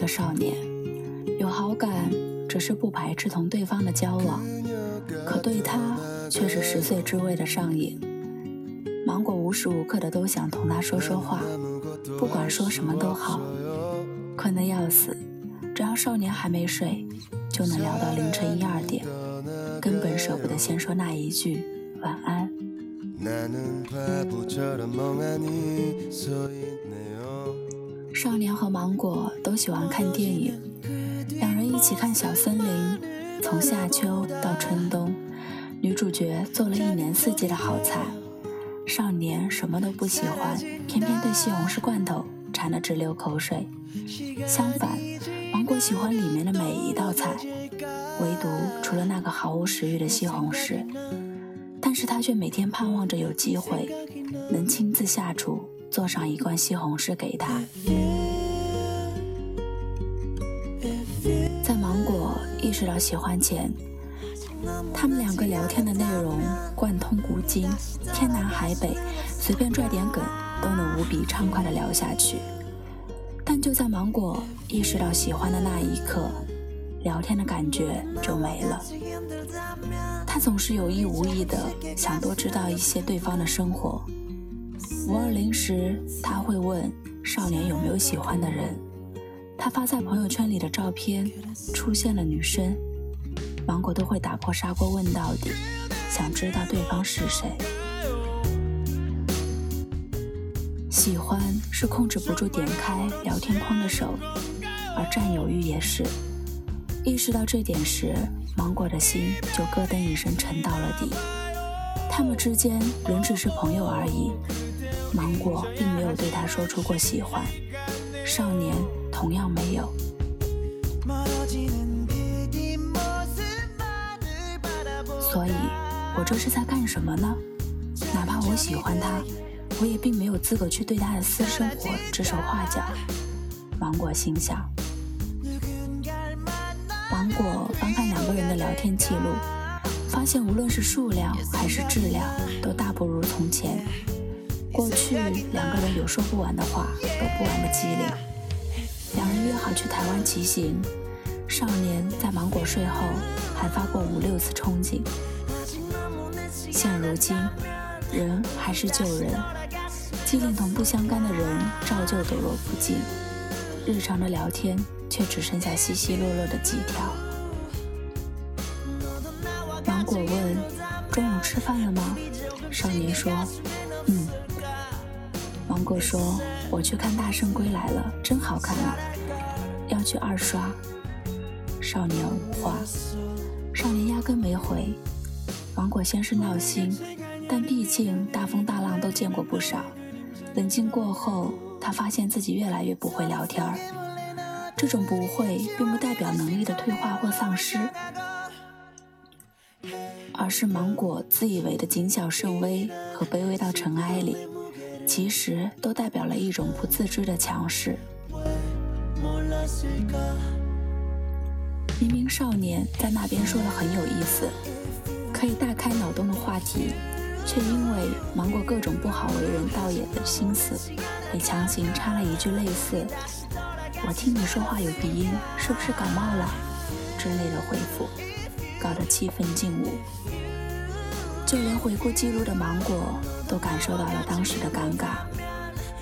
个少年，有好感，只是不排斥同对方的交往，可对他却是十岁之位的上瘾。芒果无时无刻的都想同他说说话，不管说什么都好，困得要死，只要少年还没睡，就能聊到凌晨一二点，根本舍不得先说那一句晚安。少年和芒果都喜欢看电影，两人一起看《小森林》，从夏秋到春冬，女主角做了一年四季的好菜。少年什么都不喜欢，偏偏对西红柿罐头馋得直流口水。相反，芒果喜欢里面的每一道菜，唯独除了那个毫无食欲的西红柿。但是他却每天盼望着有机会能亲自下厨做上一罐西红柿给他。在芒果意识到喜欢前，他们两个聊天的内容贯通古今，天南海北，随便拽点梗都能无比畅快地聊下去。但就在芒果意识到喜欢的那一刻，聊天的感觉就没了。他总是有意无意的想多知道一些对方的生活。五二零时，他会问少年有没有喜欢的人。他发在朋友圈里的照片出现了女生，芒果都会打破砂锅问到底，想知道对方是谁。喜欢是控制不住点开聊天框的手，而占有欲也是。意识到这点时，芒果的心就咯噔一声沉到了底。他们之间仍只是朋友而已。芒果并没有对他说出过喜欢，少年同样没有。所以，我这是在干什么呢？哪怕我喜欢他，我也并没有资格去对他的私生活指手画脚。芒果心想。芒果翻看两个人的聊天记录，发现无论是数量还是质量，都大不如从前。过去两个人有说不完的话，有不完的机灵。两人约好去台湾骑行，少年在芒果睡后还发过五六次憧憬。现如今，人还是旧人，机灵同不相干的人照旧抖落不尽。日常的聊天。却只剩下稀稀落落的几条。芒果问：“中午吃饭了吗？”少年说：“嗯。”芒果说：“我去看《大圣归来》了，真好看啊，要去二刷。”少年无话。少年压根没回。芒果先是闹心，但毕竟大风大浪都见过不少。冷静过后，他发现自己越来越不会聊天儿。这种不会，并不代表能力的退化或丧失，而是芒果自以为的谨小慎微和卑微到尘埃里，其实都代表了一种不自知的强势。明明少年在那边说的很有意思，可以大开脑洞的话题，却因为芒果各种不好为人道也的心思，被强行插了一句类似。我听你说话有鼻音，是不是感冒了？之类的回复，搞得气氛静无。就连回顾记录的芒果都感受到了当时的尴尬。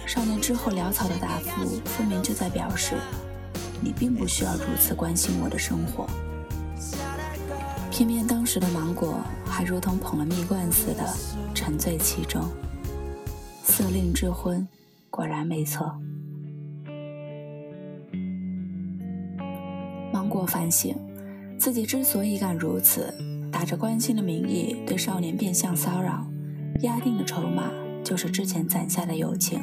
少年之后潦草的答复，分明就在表示你并不需要如此关心我的生活。偏偏当时的芒果还如同捧了蜜罐似的沉醉其中。色令智昏，果然没错。芒果反省，自己之所以敢如此，打着关心的名义对少年变相骚扰，压定的筹码就是之前攒下的友情，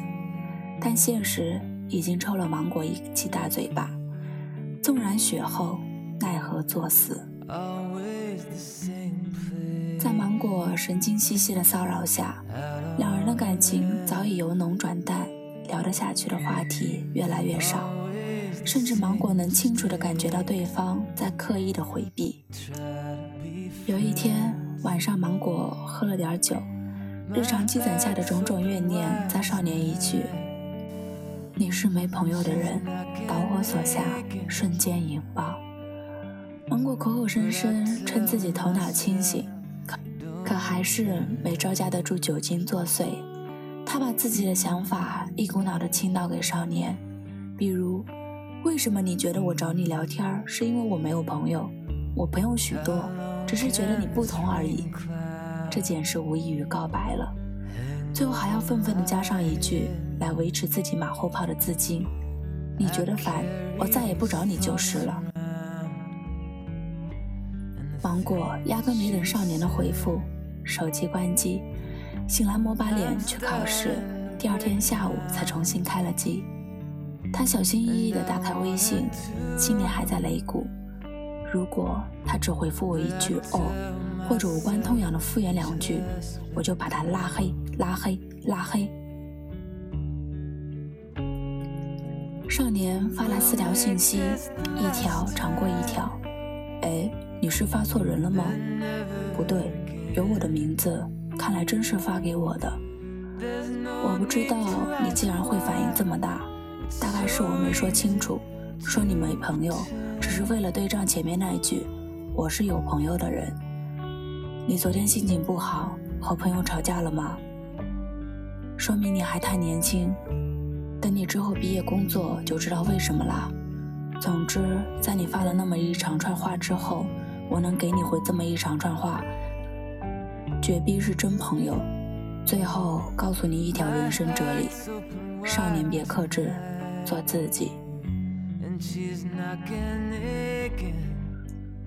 但现实已经抽了芒果一记大嘴巴，纵然雪后，奈何作死。在芒果神经兮兮的骚扰下，两人的感情早已由浓转淡，聊得下去的话题越来越少。甚至芒果能清楚地感觉到对方在刻意的回避。有一天晚上，芒果喝了点酒，日常积攒下的种种怨念在少年一句你是没朋友的人，导火索下瞬间引爆。芒果口口声声称自己头脑清醒，可可还是没招架得住酒精作祟。他把自己的想法一股脑的倾倒给少年，比如，为什么你觉得我找你聊天是因为我没有朋友？我朋友许多，只是觉得你不同而已。这件事无异于告白了，最后还要愤愤地加上一句。来维持自己马后炮的资金，你觉得烦，我再也不找你就是了。芒果压根没等少年的回复，手机关机，醒来抹把脸去考试，第二天下午才重新开了机。他小心翼翼地打开微信，心里还在擂鼓：如果他只回复我一句“哦”，或者无关痛痒的敷衍两句，我就把他拉黑、拉黑、拉黑。少年发来四条信息，一条长过一条。哎，你是发错人了吗？不对，有我的名字，看来真是发给我的。我不知道你竟然会反应这么大，大概是我没说清楚，说你没朋友，只是为了对仗前面那一句“我是有朋友的人”。你昨天心情不好，和朋友吵架了吗？说明你还太年轻。等你之后毕业工作就知道为什么啦。总之，在你发了那么一长串话之后，我能给你回这么一长串话，绝逼是真朋友。最后告诉你一条人生哲理：少年别克制，做自己。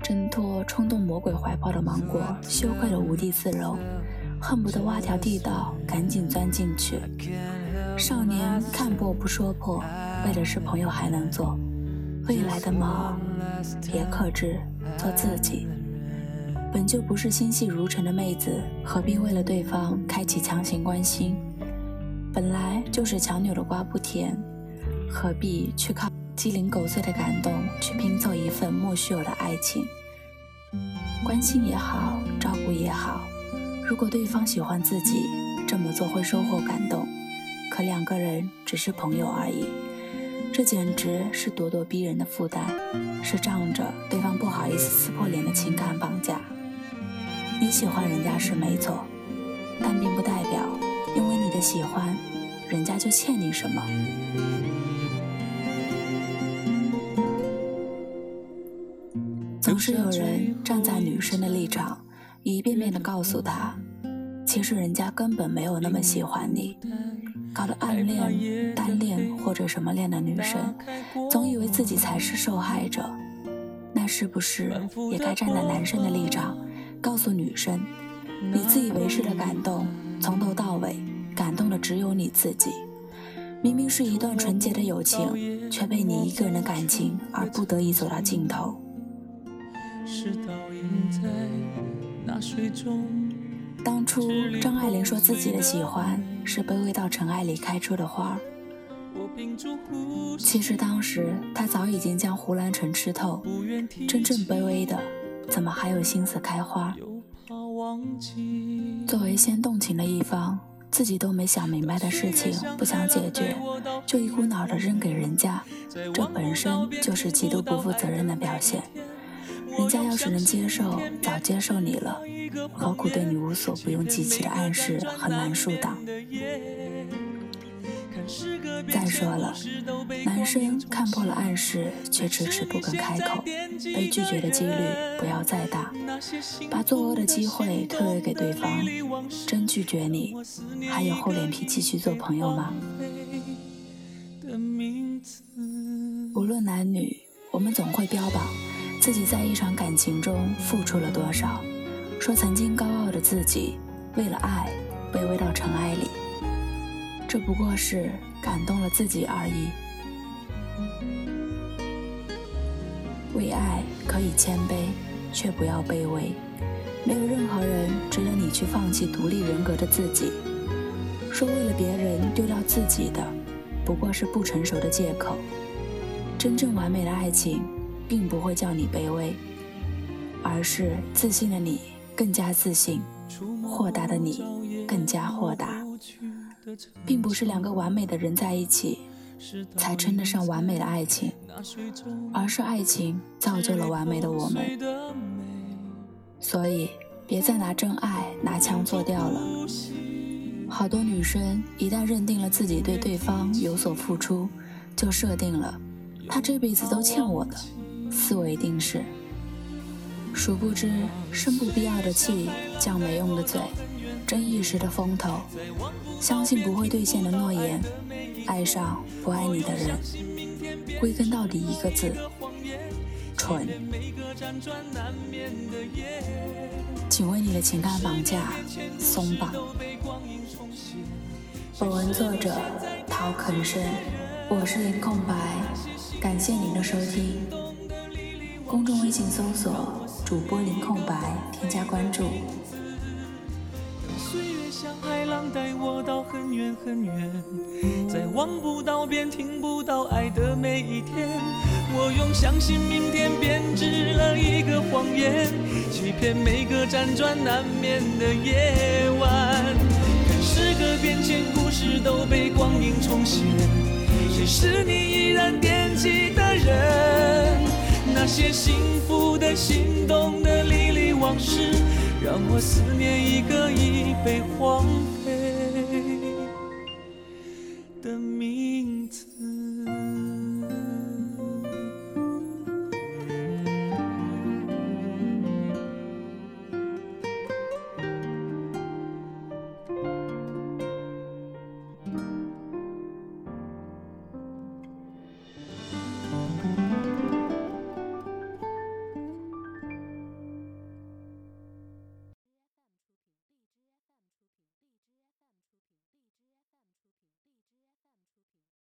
挣脱冲动魔鬼怀抱的芒果，羞愧的无地自容，恨不得挖条地道，赶紧钻进去。少年看破不说破，为的是朋友还能做。未来的猫，别克制，做自己。本就不是心细如尘的妹子，何必为了对方开启强行关心？本来就是强扭的瓜不甜，何必去靠鸡零狗碎的感动去拼凑一份莫须有的爱情？关心也好，照顾也好，如果对方喜欢自己，这么做会收获感动。可两个人只是朋友而已，这简直是咄咄逼人的负担，是仗着对方不好意思撕破脸的情感绑架。你喜欢人家是没错，但并不代表因为你的喜欢，人家就欠你什么。总是有人站在女生的立场，一遍遍地告诉她，其实人家根本没有那么喜欢你。搞得暗恋、单恋或者什么恋的女生，总以为自己才是受害者。那是不是也该站在男生的立场，告诉女生，你自以为是的感动，从头到尾感动的只有你自己。明明是一段纯洁的友情，却被你一个人的感情而不得已走到尽头。是倒映在那水中。当初张爱玲说自己的喜欢是卑微到尘埃里开出的花，其实当时她早已经将胡兰成吃透。真正卑微的，怎么还有心思开花？作为先动情的一方，自己都没想明白的事情不想解决，就一股脑的扔给人家，这本身就是极度不负责任的表现。人家要是能接受，早接受你了。何苦对你无所不用其极的暗示很难疏导？再说了，男生看破了暗示却迟迟不肯开口，被拒绝的几率不要再大，把作恶的机会推诿给对方，真拒绝你，还有厚脸皮继续做朋友吗？无论男女，我们总会标榜自己在一场感情中付出了多少。说曾经高傲的自己，为了爱卑微到尘埃里，这不过是感动了自己而已。为爱可以谦卑，却不要卑微。没有任何人值得你去放弃独立人格的自己。说为了别人丢掉自己的，不过是不成熟的借口。真正完美的爱情，并不会叫你卑微，而是自信的你。更加自信、豁达的你，更加豁达，并不是两个完美的人在一起，才称得上完美的爱情，而是爱情造就了完美的我们。所以，别再拿真爱拿枪做掉了。好多女生一旦认定了自己对对方有所付出，就设定了他这辈子都欠我的思维定式。殊不知，生不必要的气，犟没用的嘴，争一时的风头，相信不会兑现的诺言，爱上不爱你的人，归根到底一个字：蠢。请为你的情感绑架松绑。本文作者陶肯生，我是林空白，感谢您的收听。公众微信搜索。主播零空白，添加关注。岁月像海浪带我到很远很远，在望不到边、听不到爱的每一天，我用相信明天编织了一个谎言，欺骗每个辗转难眠的夜晚。看时隔变迁，故事都被光阴重写，谁是你依然惦记的人？那些幸福的、心动的、历历往事，让我思念一个已被荒废